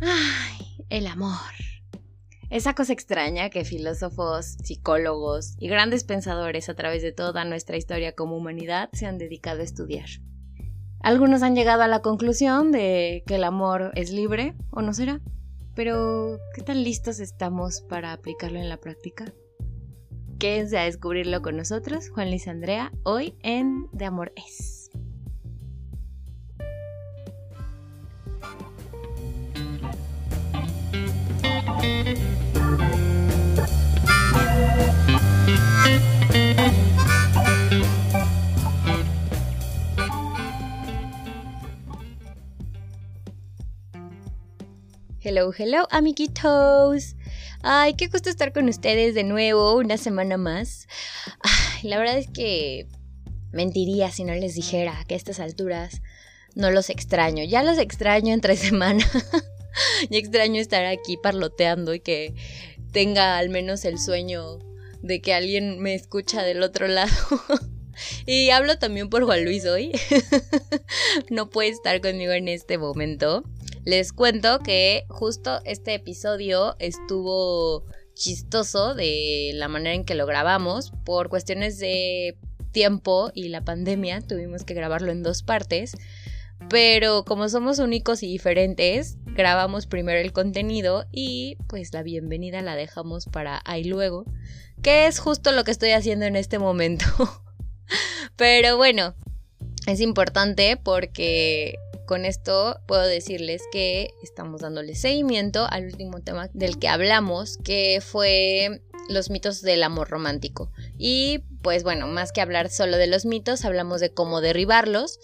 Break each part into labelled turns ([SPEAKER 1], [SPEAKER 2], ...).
[SPEAKER 1] Ay, el amor. Esa cosa extraña que filósofos, psicólogos y grandes pensadores a través de toda nuestra historia como humanidad se han dedicado a estudiar. Algunos han llegado a la conclusión de que el amor es libre, o no será. Pero, ¿qué tan listos estamos para aplicarlo en la práctica? Quédense a descubrirlo con nosotros, Juan Luis Andrea, hoy en De Amor Es. Hello, hello, amiguitos. Ay, qué gusto estar con ustedes de nuevo, una semana más. la verdad es que mentiría si no les dijera que a estas alturas no los extraño. Ya los extraño entre semana. ya extraño estar aquí parloteando y que tenga al menos el sueño de que alguien me escucha del otro lado. y hablo también por Juan Luis hoy. no puede estar conmigo en este momento. Les cuento que justo este episodio estuvo chistoso de la manera en que lo grabamos por cuestiones de tiempo y la pandemia tuvimos que grabarlo en dos partes pero como somos únicos y diferentes grabamos primero el contenido y pues la bienvenida la dejamos para ahí luego que es justo lo que estoy haciendo en este momento pero bueno es importante porque con esto puedo decirles que estamos dándole seguimiento al último tema del que hablamos, que fue los mitos del amor romántico. Y pues bueno, más que hablar solo de los mitos, hablamos de cómo derribarlos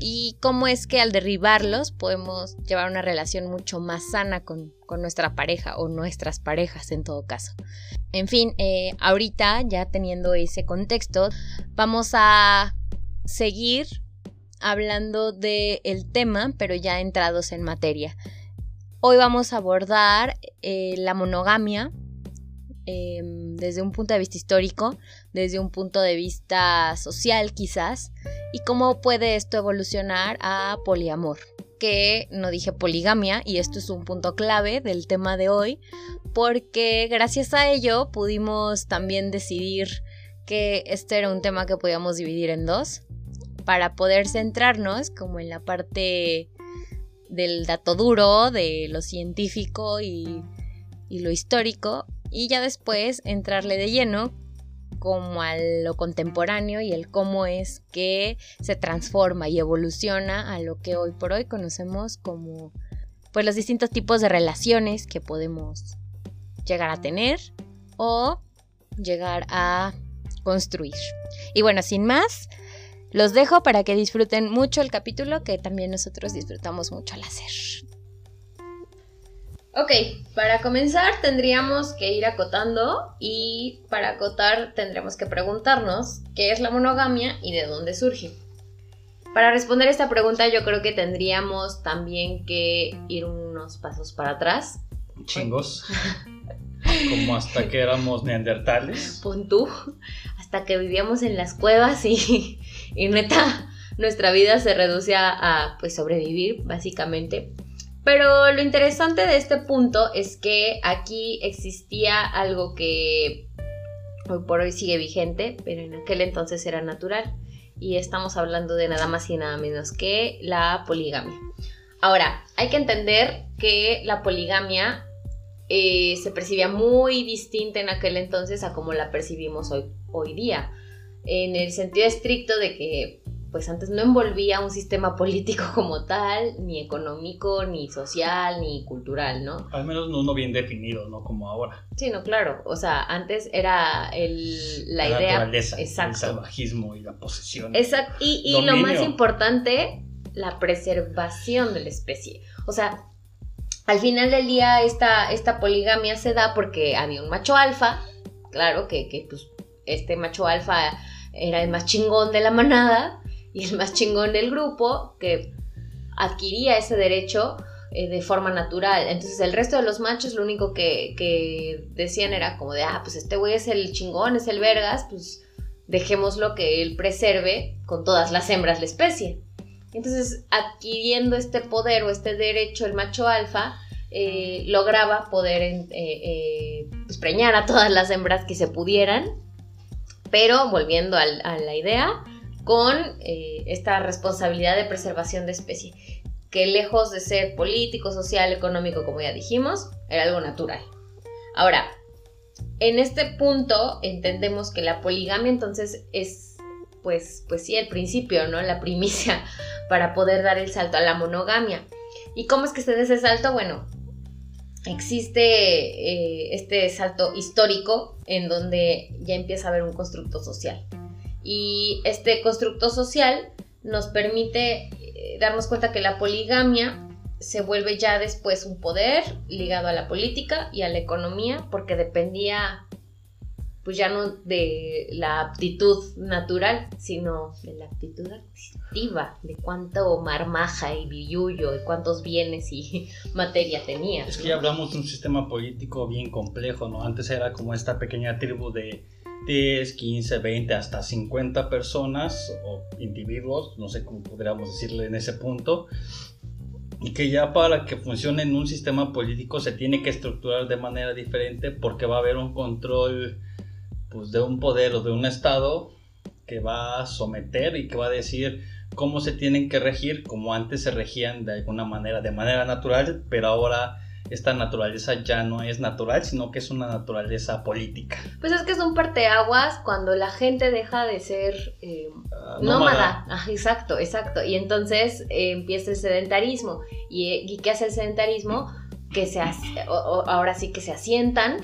[SPEAKER 1] y cómo es que al derribarlos podemos llevar una relación mucho más sana con, nuestra pareja o nuestras parejas en todo caso. En fin, eh, ahorita ya teniendo ese contexto, vamos a seguir hablando del el tema, pero ya entrados en materia. Hoy vamos a abordar eh, la monogamia em, desde un punto de vista histórico, desde un punto de vista social quizás, y cómo puede esto evolucionar a poliamor. Que no dije poligamia, y esto es un punto clave del tema de hoy, porque gracias a ello pudimos también decidir que este era un tema que podíamos dividir en dos para poder centrarnos como en la parte del dato duro, de lo científico y, lo histórico, y ya después entrarle de lleno como a lo contemporáneo y el cómo es que se transforma y evoluciona a lo que hoy por hoy conocemos como pues los distintos tipos de relaciones que podemos llegar a tener o llegar a construir. Y bueno, sin más, los dejo para que disfruten mucho el capítulo que también nosotros disfrutamos mucho al hacer. Ok, para comenzar tendríamos que ir acotando y para acotar tendremos que preguntarnos qué es la monogamia y de dónde surge. Para responder esta pregunta yo creo que tendríamos también que ir unos pasos para atrás.
[SPEAKER 2] Chingos. Como hasta que éramos neandertales.
[SPEAKER 1] Pon tú, hasta que vivíamos en las cuevas y y neta, nuestra vida se reduce a, pues sobrevivir, básicamente. Pero lo interesante de este punto es que aquí existía algo que hoy por hoy sigue vigente, pero en aquel entonces era natural. Y estamos hablando de nada más y nada menos que la poligamia. Ahora, hay que entender que la poligamia eh, se percibía muy distinta en aquel entonces a como la percibimos hoy, hoy día en el sentido estricto de que pues antes no envolvía un sistema político como tal, ni económico, ni social, ni cultural, ¿no?
[SPEAKER 2] Al menos no uno bien definido, ¿no? Como ahora.
[SPEAKER 1] Sí, no, claro. O sea, antes era el, la, idea...
[SPEAKER 2] Naturaleza, exacto. el salvajismo y la posesión.
[SPEAKER 1] Exacto. Y, y lo más importante, la preservación de la especie. O sea, al final del día esta, esta poligamia se da porque había un macho alfa, claro, que, que pues este macho alfa era el más chingón de la manada y el más chingón del grupo que adquiría ese derecho eh, de forma natural. Entonces el resto de los machos lo único que, decían era como de, ah, pues este güey es el chingón, es el vergas, pues dejémoslo que él preserve con todas las hembras la especie. Entonces, adquiriendo este poder o este derecho el macho alfa, eh, lograba poder eh, pues, preñar a todas las hembras que se pudieran, pero volviendo a la idea, con esta responsabilidad de preservación de especie, que lejos de ser político, social, económico, como ya dijimos, era algo natural. Ahora, en este punto entendemos que la poligamia entonces es, pues, pues sí, el principio, ¿no? La primicia para poder dar el salto a la monogamia. ¿Y cómo es que se da ese salto? Bueno, existe eh, este salto histórico en donde ya empieza a haber un constructo social. Y este constructo social nos permite eh, darnos cuenta que la poligamia se vuelve ya después un poder ligado a la política y a la economía porque dependía pues ya no de la aptitud natural, sino de la aptitud adquisitiva, de cuánto marmaja y billuyo, de cuántos bienes y materia tenía.
[SPEAKER 2] Es que ya hablamos de un sistema político bien complejo, ¿no? Antes era como esta pequeña tribu de 10, 15, 20, hasta 50 personas o individuos, no sé cómo podríamos decirle en ese punto, y que ya para que funcione en un sistema político se tiene que estructurar de manera diferente porque va a haber un control pues, de un poder o de un estado que va a someter y que va a decir cómo se tienen que regir como antes se regían de alguna manera, de manera natural, pero ahora esta naturaleza ya no es natural, sino que es una naturaleza política.
[SPEAKER 1] Pues es que es un parteaguas cuando la gente deja de ser eh, ah, nómada. Ah, exacto, exacto. Y entonces eh, empieza el sedentarismo. ¿Y, qué hace el sedentarismo? Que se ahora sí que se asientan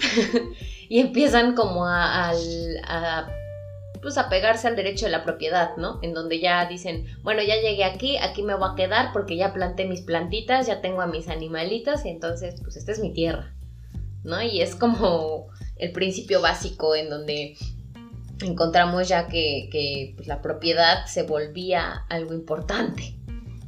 [SPEAKER 1] y empiezan como a, a pues apegarse al derecho de la propiedad, ¿no? En donde ya dicen, bueno, ya llegué aquí, aquí me voy a quedar porque ya planté mis plantitas, ya tengo a mis animalitos y entonces, pues esta es mi tierra, ¿no? Y es como el principio básico en donde encontramos ya que, que pues, la propiedad se volvía algo importante.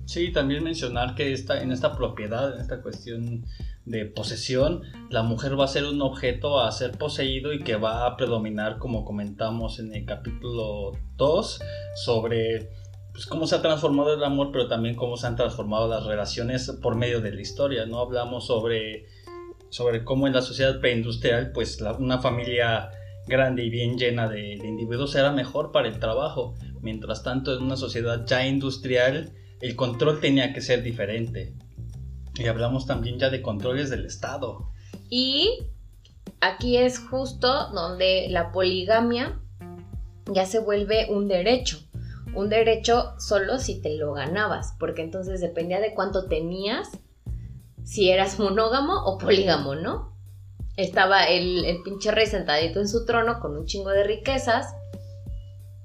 [SPEAKER 2] Sí, también mencionar que esta, en esta propiedad, en esta cuestión de posesión, la mujer va a ser un objeto a ser poseído y que va a predominar, como comentamos en el capítulo 2, sobre pues, cómo se ha transformado el amor, pero también cómo se han transformado las relaciones por medio de la historia. ¿no? Hablamos sobre, sobre cómo en la sociedad preindustrial, pues una familia grande y bien llena de, de individuos era mejor para el trabajo. Mientras tanto, en una sociedad ya industrial, el control tenía que ser diferente y hablamos también ya de controles del Estado.
[SPEAKER 1] Y aquí es justo donde la poligamia ya se vuelve un derecho. Un derecho solo si te lo ganabas, porque entonces dependía de cuánto tenías, si eras monógamo o polígamo, ¿no? Estaba el, el pinche rey sentadito en su trono con un chingo de riquezas,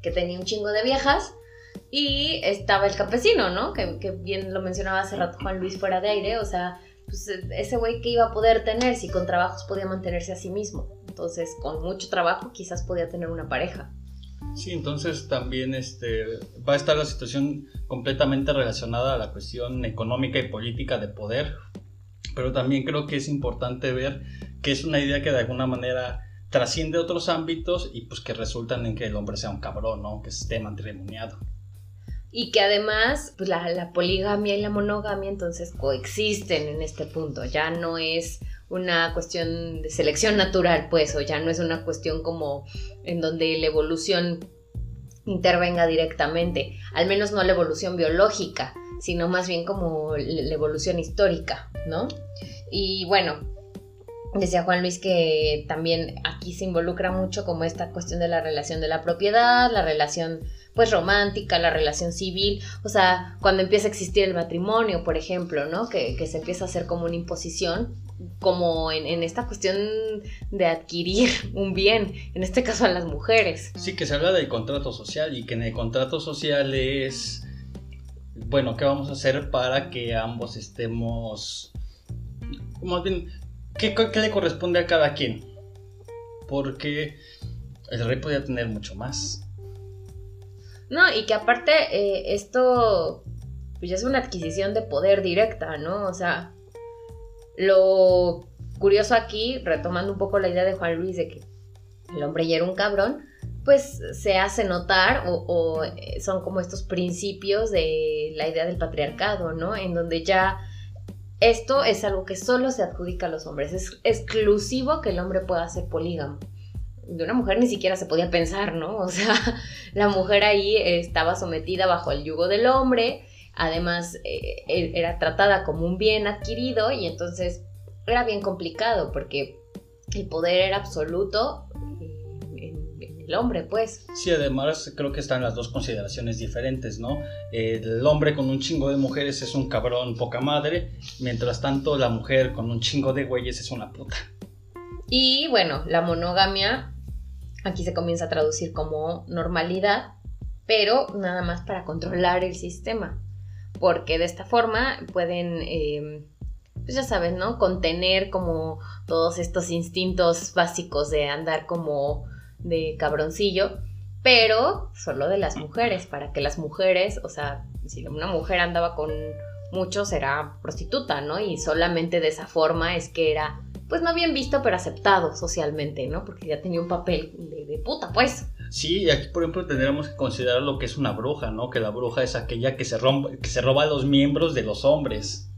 [SPEAKER 1] que tenía un chingo de viejas, y estaba el campesino, ¿no? Que, bien lo mencionaba hace rato Juan Luis fuera de aire, o sea, pues ese güey que iba a poder tener si con trabajos podía mantenerse a sí mismo. Entonces, con mucho trabajo quizás podía tener una pareja.
[SPEAKER 2] Sí, entonces también este, va a estar la situación completamente relacionada a la cuestión económica y política de poder, pero también creo que es importante ver que es una idea que de alguna manera trasciende otros ámbitos y pues que resultan en que el hombre sea un cabrón, ¿no? Que esté matrimoniado
[SPEAKER 1] y que además pues, la, poligamia y la monogamia entonces coexisten en este punto, ya no es una cuestión de selección natural, pues, o ya no es una cuestión como en donde la evolución intervenga directamente, al menos no la evolución biológica, sino más bien como la evolución histórica, ¿no? Y bueno, decía Juan Luis que también aquí se involucra mucho como esta cuestión de la relación de la propiedad, la relación pues romántica, la relación civil, o sea, cuando empieza a existir el matrimonio, por ejemplo, ¿no? Que, se empieza a hacer como una imposición, como en, esta cuestión de adquirir un bien, en este caso a las mujeres.
[SPEAKER 2] Sí, que se habla del contrato social y que en el contrato social es, bueno, ¿qué vamos a hacer para que ambos estemos, más bien, ¿qué, qué le corresponde a cada quien? Porque el rey podía tener mucho más.
[SPEAKER 1] No, y que aparte eh, esto pues es una adquisición de poder directa, ¿no? O sea, lo curioso aquí, retomando un poco la idea de Juan Luis de que el hombre ya era un cabrón, pues se hace notar o, eh, son como estos principios de la idea del patriarcado, ¿no? En donde ya esto es algo que solo se adjudica a los hombres, es exclusivo que el hombre pueda ser polígamo. De una mujer ni siquiera se podía pensar, ¿no? O sea, la mujer ahí estaba sometida bajo el yugo del hombre, además eh, e, era tratada como un bien adquirido y entonces era bien complicado porque el poder era absoluto hombre, pues.
[SPEAKER 2] Sí, además creo que están las dos consideraciones diferentes, ¿no? El hombre con un chingo de mujeres es un cabrón poca madre, mientras tanto la mujer con un chingo de güeyes es una puta.
[SPEAKER 1] Y bueno, la monogamia aquí se comienza a traducir como normalidad, pero nada más para controlar el sistema, porque de esta forma pueden... Eh, pues ya sabes, ¿no? Contener como todos estos instintos básicos de andar como de cabroncillo, pero solo de las mujeres, para que las mujeres, o sea, si una mujer andaba con muchos era prostituta, ¿no? Y solamente de esa forma es que era, pues no bien visto, pero aceptado socialmente, ¿no? Porque ya tenía un papel de, puta, pues.
[SPEAKER 2] Sí, aquí por ejemplo tendríamos que considerar lo que es una bruja, ¿no? Que la bruja es aquella que se, rompe, que se roba los miembros de los hombres.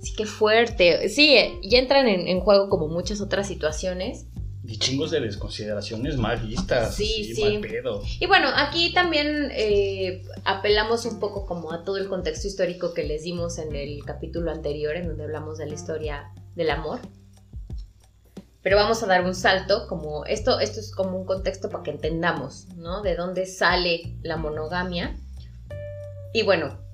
[SPEAKER 1] Sí, qué fuerte. Sí, ya entran en, en juego como muchas otras situaciones
[SPEAKER 2] y chingos de desconsideraciones mal vistas. Sí, sí. Mal pedo.
[SPEAKER 1] Y bueno, aquí también eh, apelamos un poco como a todo el contexto histórico que les dimos en el capítulo anterior, en donde hablamos de la historia del amor. Pero vamos a dar un salto, como esto, esto es como un contexto para que entendamos, ¿no? De dónde sale la monogamia. Y bueno,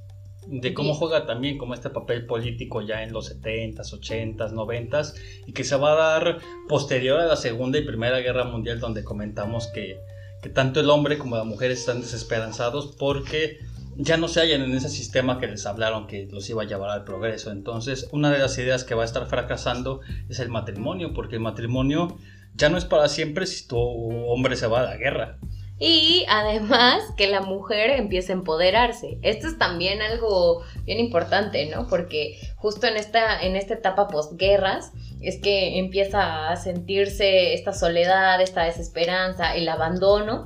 [SPEAKER 2] de cómo juega también como este papel político ya en los 70s, 80s, 90s y que se va a dar posterior a la Segunda y Primera Guerra Mundial donde comentamos que, que tanto el hombre como la mujer están desesperanzados porque ya no se hallan en ese sistema que les hablaron que los iba a llevar al progreso. Entonces, una de las ideas que va a estar fracasando es el matrimonio, porque el matrimonio ya no es para siempre si tu hombre se va a la guerra.
[SPEAKER 1] Y además que la mujer empiece a empoderarse. Esto es también algo bien importante, ¿no? Porque justo en esta, en esta etapa postguerras es que empieza a sentirse esta soledad, esta desesperanza, el abandono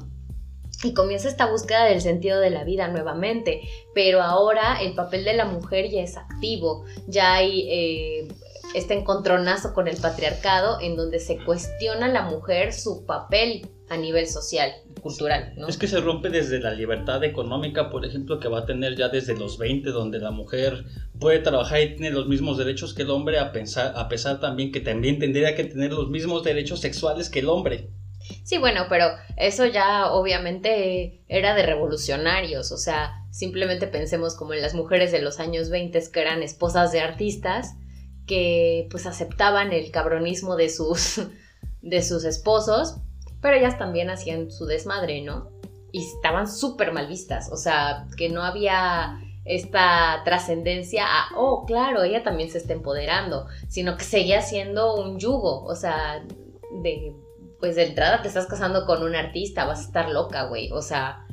[SPEAKER 1] y comienza esta búsqueda del sentido de la vida nuevamente. Pero ahora el papel de la mujer ya es activo, ya hay eh, este encontronazo con el patriarcado en donde se cuestiona la mujer su papel a nivel social cultural, ¿no?
[SPEAKER 2] Es que se rompe desde la libertad económica, por ejemplo, que va a tener ya desde los 20, donde la mujer puede trabajar y tiene los mismos derechos que el hombre, a, pensar, a pesar también que también tendría que tener los mismos derechos sexuales que el hombre.
[SPEAKER 1] Sí, bueno, pero eso ya obviamente era de revolucionarios, o sea, simplemente pensemos como en las mujeres de los años 20 que eran esposas de artistas que pues aceptaban el cabronismo de sus de sus esposos pero ellas también hacían su desmadre, ¿no? Y estaban súper mal vistas, o sea, que no había esta trascendencia a, oh, claro, ella también se está empoderando, sino que seguía siendo un yugo, o sea, de, pues de entrada te estás casando con un artista, vas a estar loca, güey, o sea,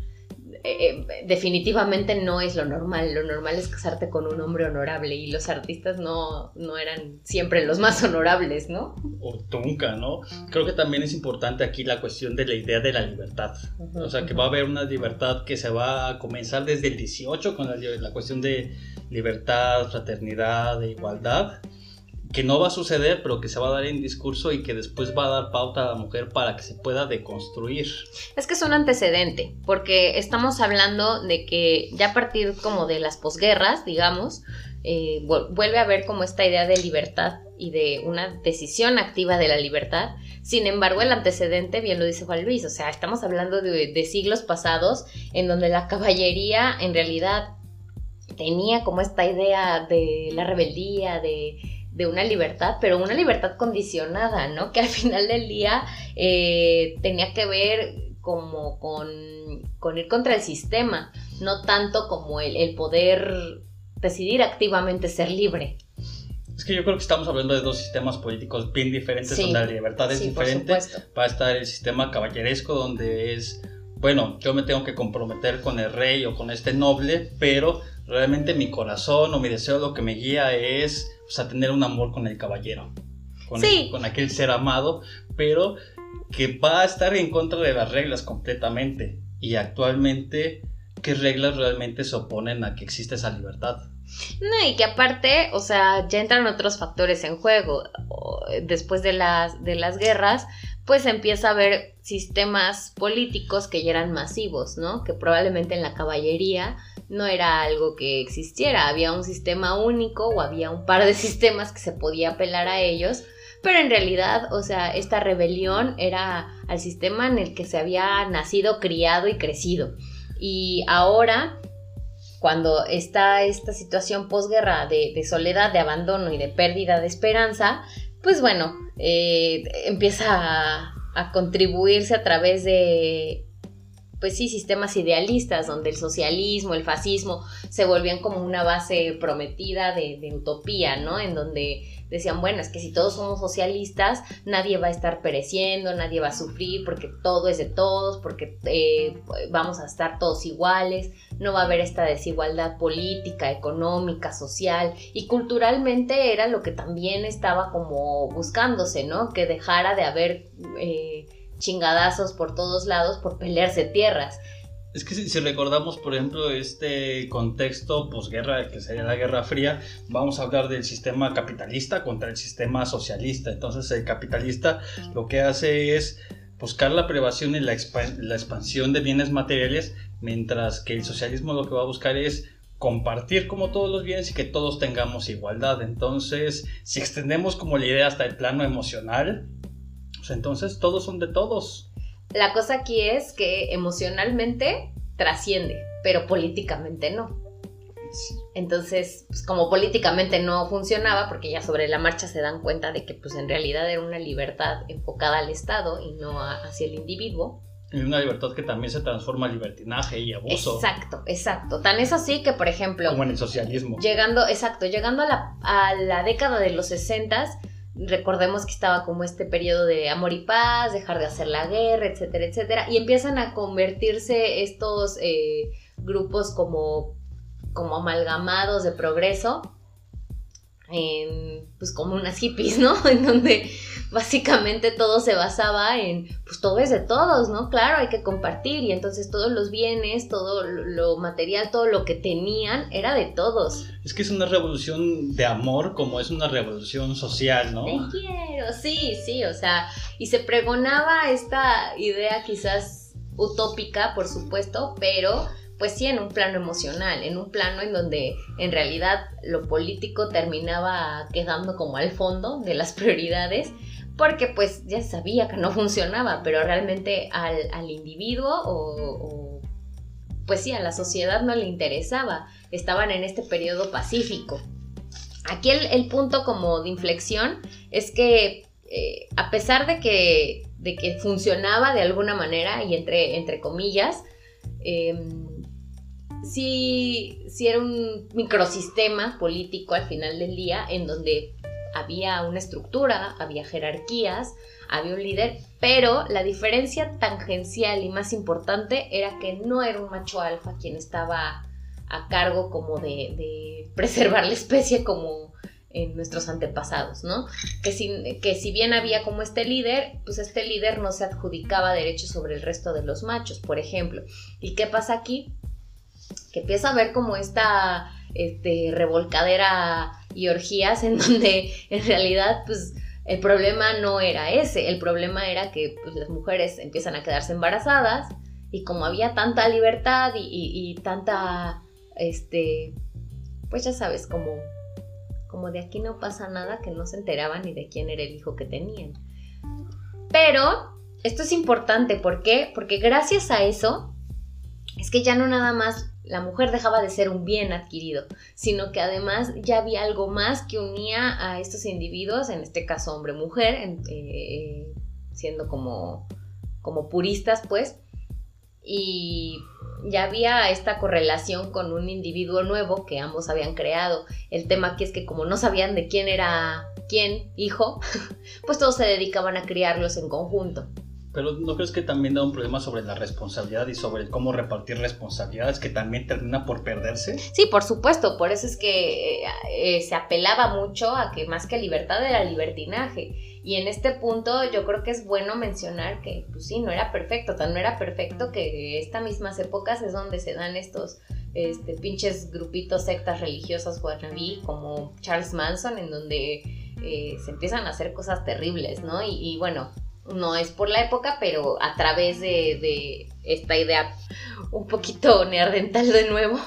[SPEAKER 1] eh, eh, definitivamente no es lo normal. Lo normal es casarte con un hombre honorable y los artistas no, no eran siempre los más honorables, ¿no?
[SPEAKER 2] O nunca, ¿no? Creo que también es importante aquí la cuestión de la idea de la libertad. o sea, que va a haber una libertad que se va a comenzar desde el 18 con la, la cuestión de libertad, fraternidad, de igualdad que no va a suceder, pero que se va a dar en discurso y que después va a dar pauta a la mujer para que se pueda deconstruir.
[SPEAKER 1] Es que es un antecedente, porque estamos hablando de que ya a partir como de las posguerras, digamos, eh, vuelve a haber como esta idea de libertad y de una decisión activa de la libertad. Sin embargo, el antecedente, bien lo dice Juan Luis, o sea, estamos hablando de, de siglos pasados en donde la caballería en realidad tenía como esta idea de la rebeldía, de de una libertad, pero una libertad condicionada, ¿no? Que al final del día eh, tenía que ver como con, ir contra el sistema, no tanto como el, poder decidir activamente ser libre.
[SPEAKER 2] Es que yo creo que estamos hablando de dos sistemas políticos bien diferentes, donde la libertad es diferente. Va a estar el sistema caballeresco, donde es, bueno, yo me tengo que comprometer con el rey o con este noble, pero realmente mi corazón o mi deseo lo que me guía es a tener un amor con el caballero, con, con aquel ser amado, pero que va a estar en contra de las reglas completamente. Y actualmente qué reglas realmente se oponen a que exista esa libertad.
[SPEAKER 1] No, y que aparte, o sea, ya entran otros factores en juego. Después de las, de las guerras, pues empieza a haber sistemas políticos que ya eran masivos, ¿no? Que probablemente en la caballería no era algo que existiera, había un sistema único o había un par de sistemas que se podía apelar a ellos, pero en realidad, o sea, esta rebelión era al sistema en el que se había nacido, criado y crecido. Y ahora, cuando está esta situación posguerra de, de soledad, de abandono y de pérdida de esperanza, pues bueno, eh, empieza a, a, contribuirse a través de, pues sí, sistemas idealistas, donde el socialismo, el fascismo se volvían como una base prometida de, de utopía, ¿no? En donde decían, bueno, es que si todos somos socialistas, nadie va a estar pereciendo, nadie va a sufrir porque todo es de todos, porque eh, vamos a estar todos iguales, no va a haber esta desigualdad política, económica, social y culturalmente era lo que también estaba como buscándose, ¿no? Que dejara de haber eh, chingadazos por todos lados por pelearse tierras.
[SPEAKER 2] Es que si, recordamos, por ejemplo, este contexto posguerra, que sería la Guerra Fría, vamos a hablar del sistema capitalista contra el sistema socialista. Entonces, el capitalista lo que hace es buscar la privación y la, la expansión de bienes materiales, mientras que el socialismo lo que va a buscar es compartir como todos los bienes y que todos tengamos igualdad. Entonces, si extendemos como la idea hasta el plano emocional, pues entonces todos son de todos.
[SPEAKER 1] La cosa aquí es que emocionalmente trasciende, pero políticamente no. Entonces, pues como políticamente no funcionaba, porque ya sobre la marcha se dan cuenta de que pues en realidad era una libertad enfocada al Estado y no hacia el individuo.
[SPEAKER 2] Y una libertad que también se transforma en libertinaje y abuso.
[SPEAKER 1] Exacto, exacto. Tan es así que, por ejemplo...
[SPEAKER 2] Como en el socialismo.
[SPEAKER 1] Llegando, exacto, llegando a la, a la década de los 60 recordemos que estaba como este periodo de amor y paz, dejar de hacer la guerra, etcétera, etcétera, y empiezan a convertirse estos eh, grupos como, como amalgamados de progreso en, pues como unas hippies, ¿no? En donde básicamente todo se basaba en, pues todo es de todos, ¿no? Claro, hay que compartir y entonces todos los bienes, todo lo material, todo lo que tenían era de todos.
[SPEAKER 2] Es que es una revolución de amor como es una revolución social, ¿no?
[SPEAKER 1] Te quiero, sí, sí, o sea, y se pregonaba esta idea quizás utópica, por supuesto, pero pues sí en un plano emocional, en un plano en donde en realidad lo político terminaba quedando como al fondo de las prioridades porque pues ya sabía que no funcionaba, pero realmente al, individuo o, pues sí, a la sociedad no le interesaba, estaban en este periodo pacífico. Aquí el, punto como de inflexión es que eh, a pesar de que, de que funcionaba de alguna manera y entre, entre comillas, em, sí, sí era un microsistema político al final del día en donde había una estructura, había jerarquías, había un líder, pero la diferencia tangencial y más importante era que no era un macho alfa quien estaba a cargo como de, preservar la especie como en nuestros antepasados, ¿no? Que si, que si bien había como este líder, pues este líder no se adjudicaba derechos sobre el resto de los machos, por ejemplo. ¿Y qué pasa aquí? Que empieza a ver como esta este, revolcadera y orgías en donde en realidad pues el problema no era ese, el problema era que pues, las mujeres empiezan a quedarse embarazadas y como había tanta libertad y, tanta, este, pues ya sabes, como, como de aquí no pasa nada que no se enteraban ni de quién era el hijo que tenían. Pero esto es importante, ¿por qué? Porque gracias a eso es que ya no nada más la mujer dejaba de ser un bien adquirido, sino que además ya había algo más que unía a estos individuos, en este caso hombre-mujer, eh, siendo como, como puristas, pues, y ya había esta correlación con un individuo nuevo que ambos habían creado. El tema aquí es que como no sabían de quién era quién, hijo, pues todos se dedicaban a criarlos en conjunto.
[SPEAKER 2] Pero ¿no crees que también da un problema sobre la responsabilidad y sobre cómo repartir responsabilidades que también termina por perderse?
[SPEAKER 1] Sí, por supuesto, por eso es que eh, se apelaba mucho a que más que libertad era libertinaje. Y en este punto yo creo que es bueno mencionar que, pues sí, no era perfecto, tan no era perfecto que estas mismas épocas es donde se dan estos este, pinches grupitos sectas religiosas como Charles Manson, en donde eh, se empiezan a hacer cosas terribles, ¿no? y bueno, no es por la época, pero a través de, esta idea un poquito neardental de nuevo.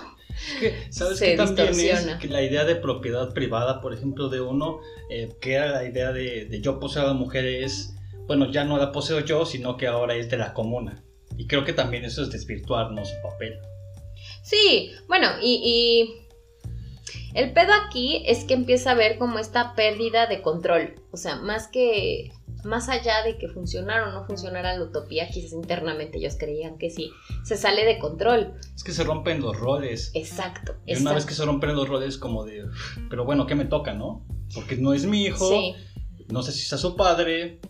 [SPEAKER 2] ¿Sabes qué también es que la idea de propiedad privada, por ejemplo, de uno, eh, que era la idea de, yo poseo a la mujer es, bueno, ya no la poseo yo, sino que ahora es de la comuna. Y creo que también eso es desvirtuarnos su papel.
[SPEAKER 1] Sí, bueno, y, y el pedo aquí es que empieza a ver como esta pérdida de control. O sea, más que más allá de que funcionara o no funcionara la utopía, quizás internamente ellos creían que sí, se sale de control.
[SPEAKER 2] Es que se rompen los roles.
[SPEAKER 1] Exacto.
[SPEAKER 2] Y una vez que se rompen los roles, como de, pero bueno, ¿qué me toca, no? Porque no es mi hijo, no sé si sea su padre,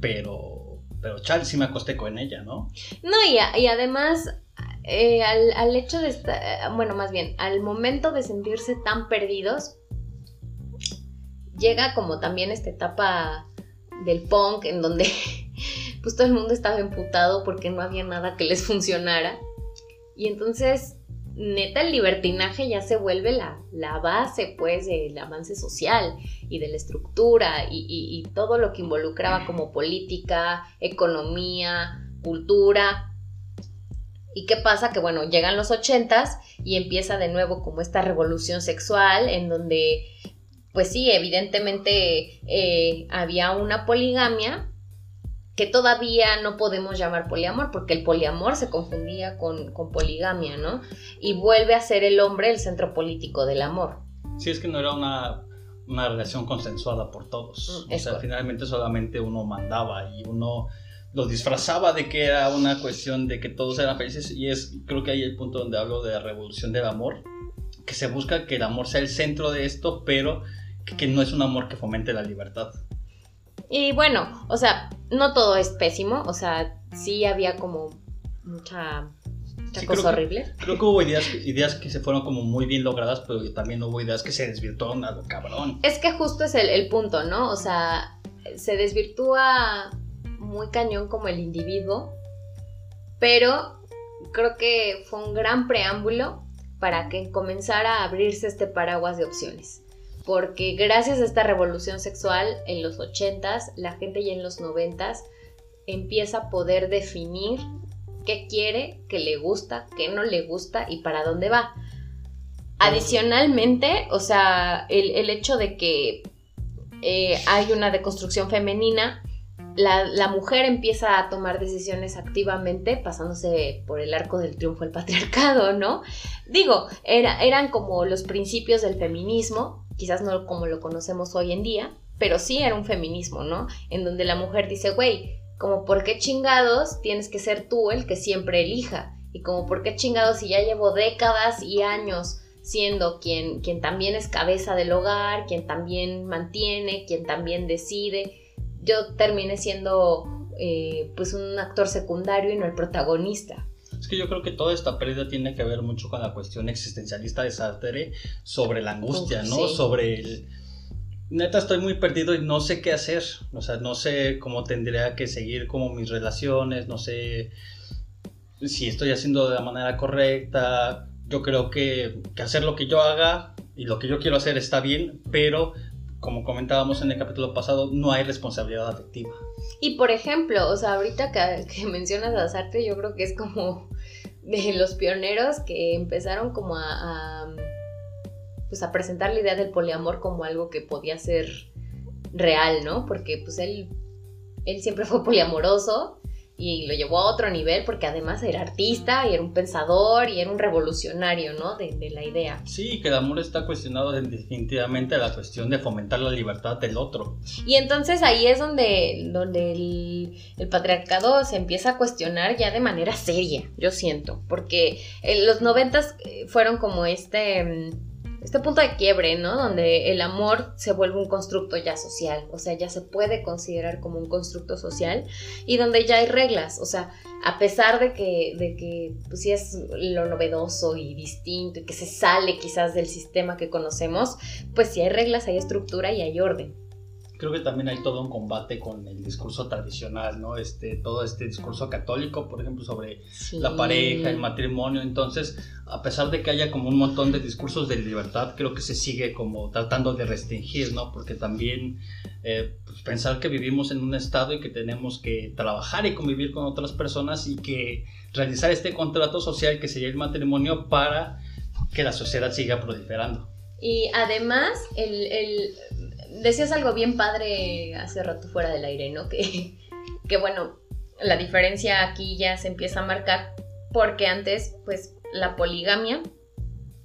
[SPEAKER 2] pero, pero chal, sí me acosté con ella, ¿no?
[SPEAKER 1] No, y, y además eh, al, al, hecho de estar, bueno, más bien, al momento de sentirse tan perdidos, llega como también esta etapa del punk, en donde pues todo el mundo estaba emputado porque no había nada que les funcionara. Y entonces, neta, el libertinaje ya se vuelve la, la base, pues, del avance social y de la estructura y, y todo lo que involucraba como política, economía, cultura. ¿Y qué pasa? Que bueno, llegan los ochentas y empieza de nuevo como esta revolución sexual en donde pues sí, evidentemente eh, había una poligamia que todavía no podemos llamar poliamor, porque el poliamor se confundía con, poligamia, ¿no? Y vuelve a ser el hombre el centro político del amor.
[SPEAKER 2] Sí, es que no era una, relación consensuada por todos. Mm, o sea, finalmente solamente uno mandaba y uno lo disfrazaba de que era una cuestión de que todos eran felices y es creo que ahí el punto donde hablo de la revolución del amor, que se busca que el amor sea el centro de esto, pero que no es un amor que fomente la libertad.
[SPEAKER 1] Y bueno, o sea, no todo es pésimo, o sea, sí había como mucha, cosa horrible.
[SPEAKER 2] creo que hubo ideas, ideas que se fueron como muy bien logradas, pero también hubo ideas que se desvirtuaron a lo cabrón.
[SPEAKER 1] Es que justo es el, el punto, ¿no? O sea, se desvirtúa muy cañón como el individuo, pero creo que fue un gran preámbulo para que comenzara a abrirse este paraguas de opciones porque gracias a esta revolución sexual en los 80s, la gente ya en los 90s empieza a poder definir qué quiere, qué le gusta, qué no le gusta y para dónde va. Adicionalmente, o sea, el, hecho de que eh, hay una deconstrucción femenina, la, mujer empieza a tomar decisiones activamente, pasándose por el arco del triunfo del patriarcado, ¿no? Digo, era, eran como los principios del feminismo, quizás no como lo conocemos hoy en día, pero sí era un feminismo, ¿no? En donde la mujer dice, güey, como por qué chingados tienes que ser tú el que siempre elija, y como por qué chingados si ya llevo décadas y años siendo quien, quien también es cabeza del hogar, quien también mantiene, quien también decide, yo terminé siendo eh, pues un actor secundario y no el protagonista.
[SPEAKER 2] Es que yo creo que toda esta pérdida tiene que ver mucho con la cuestión existencialista de Sartre sobre la angustia, ¿no? Sobre el... Neta, estoy muy perdido y no sé qué hacer. O sea, no sé cómo tendría que seguir como mis relaciones, no sé si estoy haciendo de la manera correcta. Yo creo que, que hacer lo que yo haga y lo que yo quiero hacer está bien, pero como comentábamos en el capítulo pasado, no hay responsabilidad afectiva.
[SPEAKER 1] Y por ejemplo, o sea, ahorita que, mencionas a Sartre, yo creo que es como de los pioneros que empezaron como a, pues a presentar la idea del poliamor como algo que podía ser real, ¿no? Porque pues él, él siempre fue poliamoroso y lo llevó a otro nivel porque además era artista y era un pensador y era un revolucionario, ¿no? De, la idea.
[SPEAKER 2] Sí, que el amor está cuestionado definitivamente a la cuestión de fomentar la libertad del otro.
[SPEAKER 1] Y entonces ahí es donde, donde el, patriarcado se empieza a cuestionar ya de manera seria, yo siento, porque los noventas eh, fueron como este mm, este punto de quiebre, ¿no? Donde el amor se vuelve un constructo ya social, o sea, ya se puede considerar como un constructo social y donde ya hay reglas, o sea, a pesar de que, de que pues sí es lo novedoso y distinto y que se sale quizás del sistema que conocemos, pues sí hay reglas, hay estructura y hay orden
[SPEAKER 2] creo que también hay todo un combate con el discurso tradicional, ¿no? Este, todo este discurso católico, por ejemplo, sobre la pareja, el matrimonio. Entonces, a pesar de que haya como un montón de discursos de libertad, creo que se sigue como tratando de restringir, ¿no? Porque también eh, pues, pensar que vivimos en un estado y que tenemos que trabajar y convivir con otras personas y que realizar este contrato social que sería el matrimonio para que la sociedad siga proliferando.
[SPEAKER 1] Y además, el decías algo bien padre hace rato fuera del aire, ¿no? Que, que bueno, la diferencia aquí ya se empieza a marcar porque antes, pues, la poligamia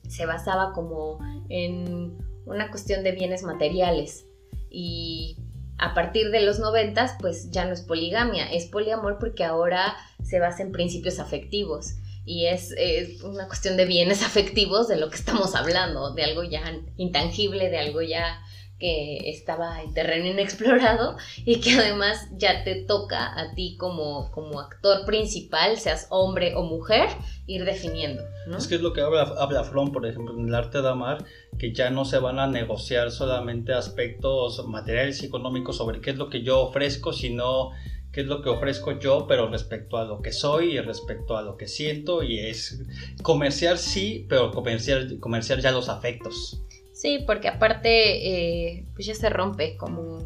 [SPEAKER 1] se basaba como en una cuestión de bienes materiales y a partir de los noventas, pues ya no es poligamia, es poliamor porque ahora se basa en principios afectivos y es, es, una cuestión de bienes afectivos de lo que estamos hablando, de algo ya intangible, de algo ya que estaba en terreno inexplorado y que además ya te toca a ti como, como actor principal, seas hombre o mujer, ir definiendo.
[SPEAKER 2] Es que es lo que habla, habla From, por ejemplo, en el arte de amar, que ya no se van a negociar solamente aspectos materiales y económicos sobre qué es lo que yo ofrezco, sino qué es lo que ofrezco yo, pero respecto a lo que soy y respecto a lo que siento, y es comerciar sí, pero comerciar, comerciar ya los afectos.
[SPEAKER 1] Sí, porque aparte eh, pues ya se rompe como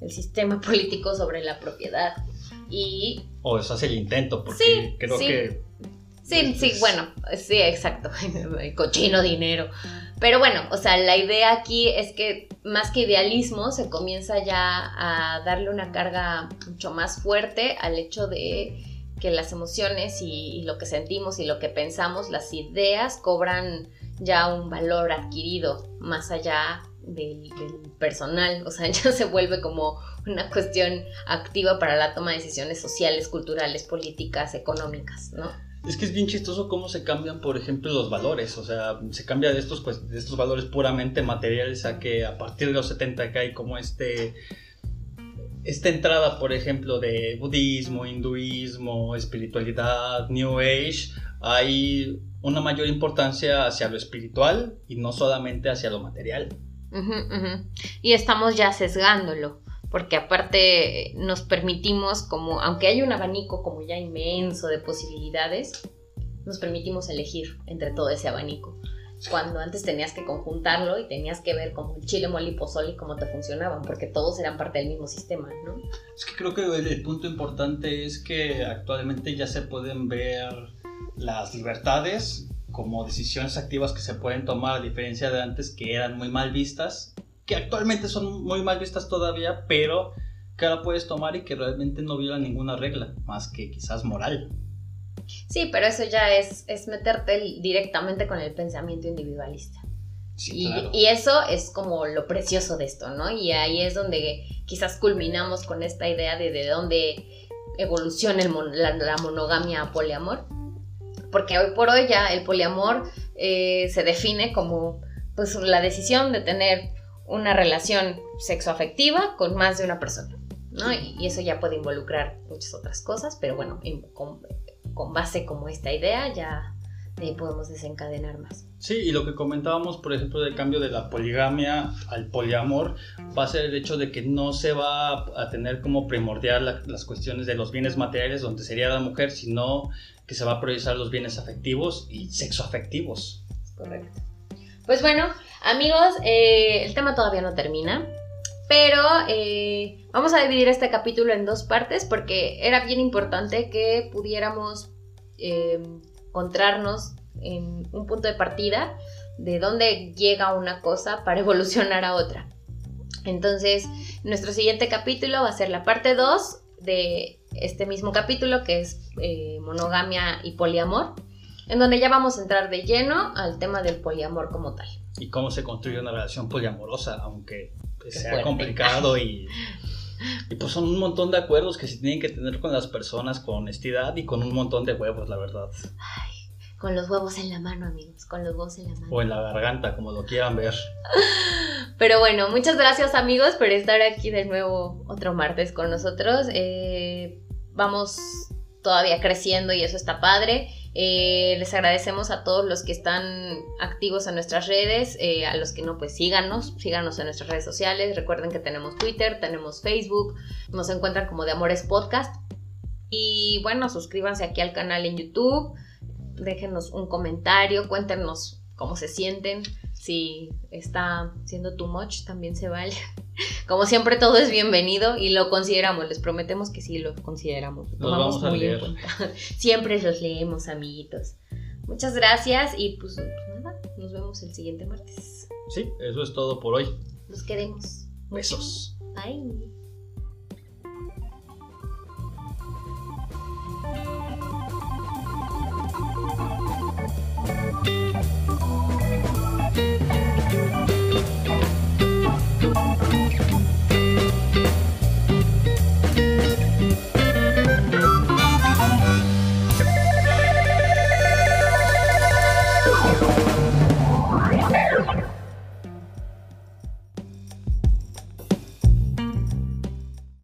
[SPEAKER 1] el sistema político sobre la propiedad y...
[SPEAKER 2] O eso hace el intento, porque creo que...
[SPEAKER 1] Sí, sí, bueno, sí, exacto, el cochino dinero. Pero bueno, o sea, la idea aquí es que más que idealismo se comienza ya a darle una carga mucho más fuerte al hecho de que las emociones y, y lo que sentimos y lo que pensamos, las ideas cobran ya un valor adquirido más allá del, personal, o sea, ya se vuelve como una cuestión activa para la toma de decisiones sociales, culturales, políticas, económicas, ¿no?
[SPEAKER 2] Es que es bien chistoso cómo se cambian, por ejemplo, los valores. O sea, se cambia de estos, pues, de estos valores puramente materiales a que a partir de los 70 que hay como este. Esta entrada, por ejemplo, de budismo, hinduismo, espiritualidad, New Age, hay una mayor importancia hacia lo espiritual y no solamente hacia lo material.
[SPEAKER 1] Y estamos ya sesgándolo, porque aparte nos permitimos, como, aunque hay un abanico como ya inmenso de posibilidades, nos permitimos elegir entre todo ese abanico. Cuando antes tenías que conjuntarlo y tenías que ver como el chile, mole y pozole y cómo te funcionaban, porque todos eran parte del mismo sistema, ¿no?
[SPEAKER 2] Es que creo que el punto importante es que actualmente ya se pueden ver las libertades como decisiones activas que se pueden tomar a diferencia de antes que eran muy mal vistas, que actualmente son muy mal vistas todavía, pero que ahora puedes tomar y que realmente no violan ninguna regla, más que quizás moral.
[SPEAKER 1] Sí, pero eso ya es, es meterte directamente con el pensamiento individualista.
[SPEAKER 2] Sí,
[SPEAKER 1] y, eso es como lo precioso de esto, ¿no? Y ahí es donde quizás culminamos con esta idea de de dónde evoluciona la, la monogamia a poliamor porque hoy por hoy ya el poliamor eh, se define como pues la decisión de tener una relación sexoafectiva con más de una persona, ¿no? Y, eso ya puede involucrar muchas otras cosas, pero bueno, con, base como esta idea ya de podemos desencadenar más.
[SPEAKER 2] Sí, y lo que comentábamos, por ejemplo, del cambio de la poligamia al poliamor, va a ser el hecho de que no se va a tener como primordial las cuestiones de los bienes materiales, donde sería la mujer, sino que se va a priorizar los bienes afectivos y sexoafectivos.
[SPEAKER 1] Correcto. Pues bueno, amigos, eh, el tema todavía no termina, pero eh, vamos a dividir este capítulo en dos partes porque era bien importante que pudiéramos eh, encontrarnos en un punto de partida de dónde llega una cosa para evolucionar a otra. Entonces, nuestro siguiente capítulo va a ser la parte 2 de este mismo capítulo que es eh, monogamia y poliamor, en donde ya vamos a entrar de lleno al tema del poliamor como tal.
[SPEAKER 2] Y cómo se construye una relación poliamorosa, aunque sea complicado y, y pues son un montón de acuerdos que se tienen que tener con las personas con honestidad y con un montón de huevos, la verdad.
[SPEAKER 1] Ay, con los huevos en la mano, amigos, con los huevos en la mano.
[SPEAKER 2] O en la garganta, como lo quieran ver.
[SPEAKER 1] Pero bueno, muchas gracias amigos por estar aquí de nuevo otro martes con nosotros. Eh, vamos todavía creciendo y eso está padre. Eh, les agradecemos a todos los que están activos en nuestras redes, eh, a los que no, pues síganos, síganos en nuestras redes sociales. Recuerden que tenemos Twitter, tenemos Facebook, nos encuentran como de Amores Podcast. Y bueno, suscríbanse aquí al canal en YouTube déjenos un comentario, cuéntenos cómo se sienten, si está siendo too much, también se vale. Como siempre, todo es bienvenido y lo consideramos, les prometemos que sí lo consideramos. Lo tomamos muy en cuenta. Siempre los leemos, amiguitos. Muchas gracias y pues, pues, nada, nos vemos el siguiente martes.
[SPEAKER 2] Sí, eso es todo por hoy.
[SPEAKER 1] Nos queremos.
[SPEAKER 2] Besos.
[SPEAKER 1] Bye.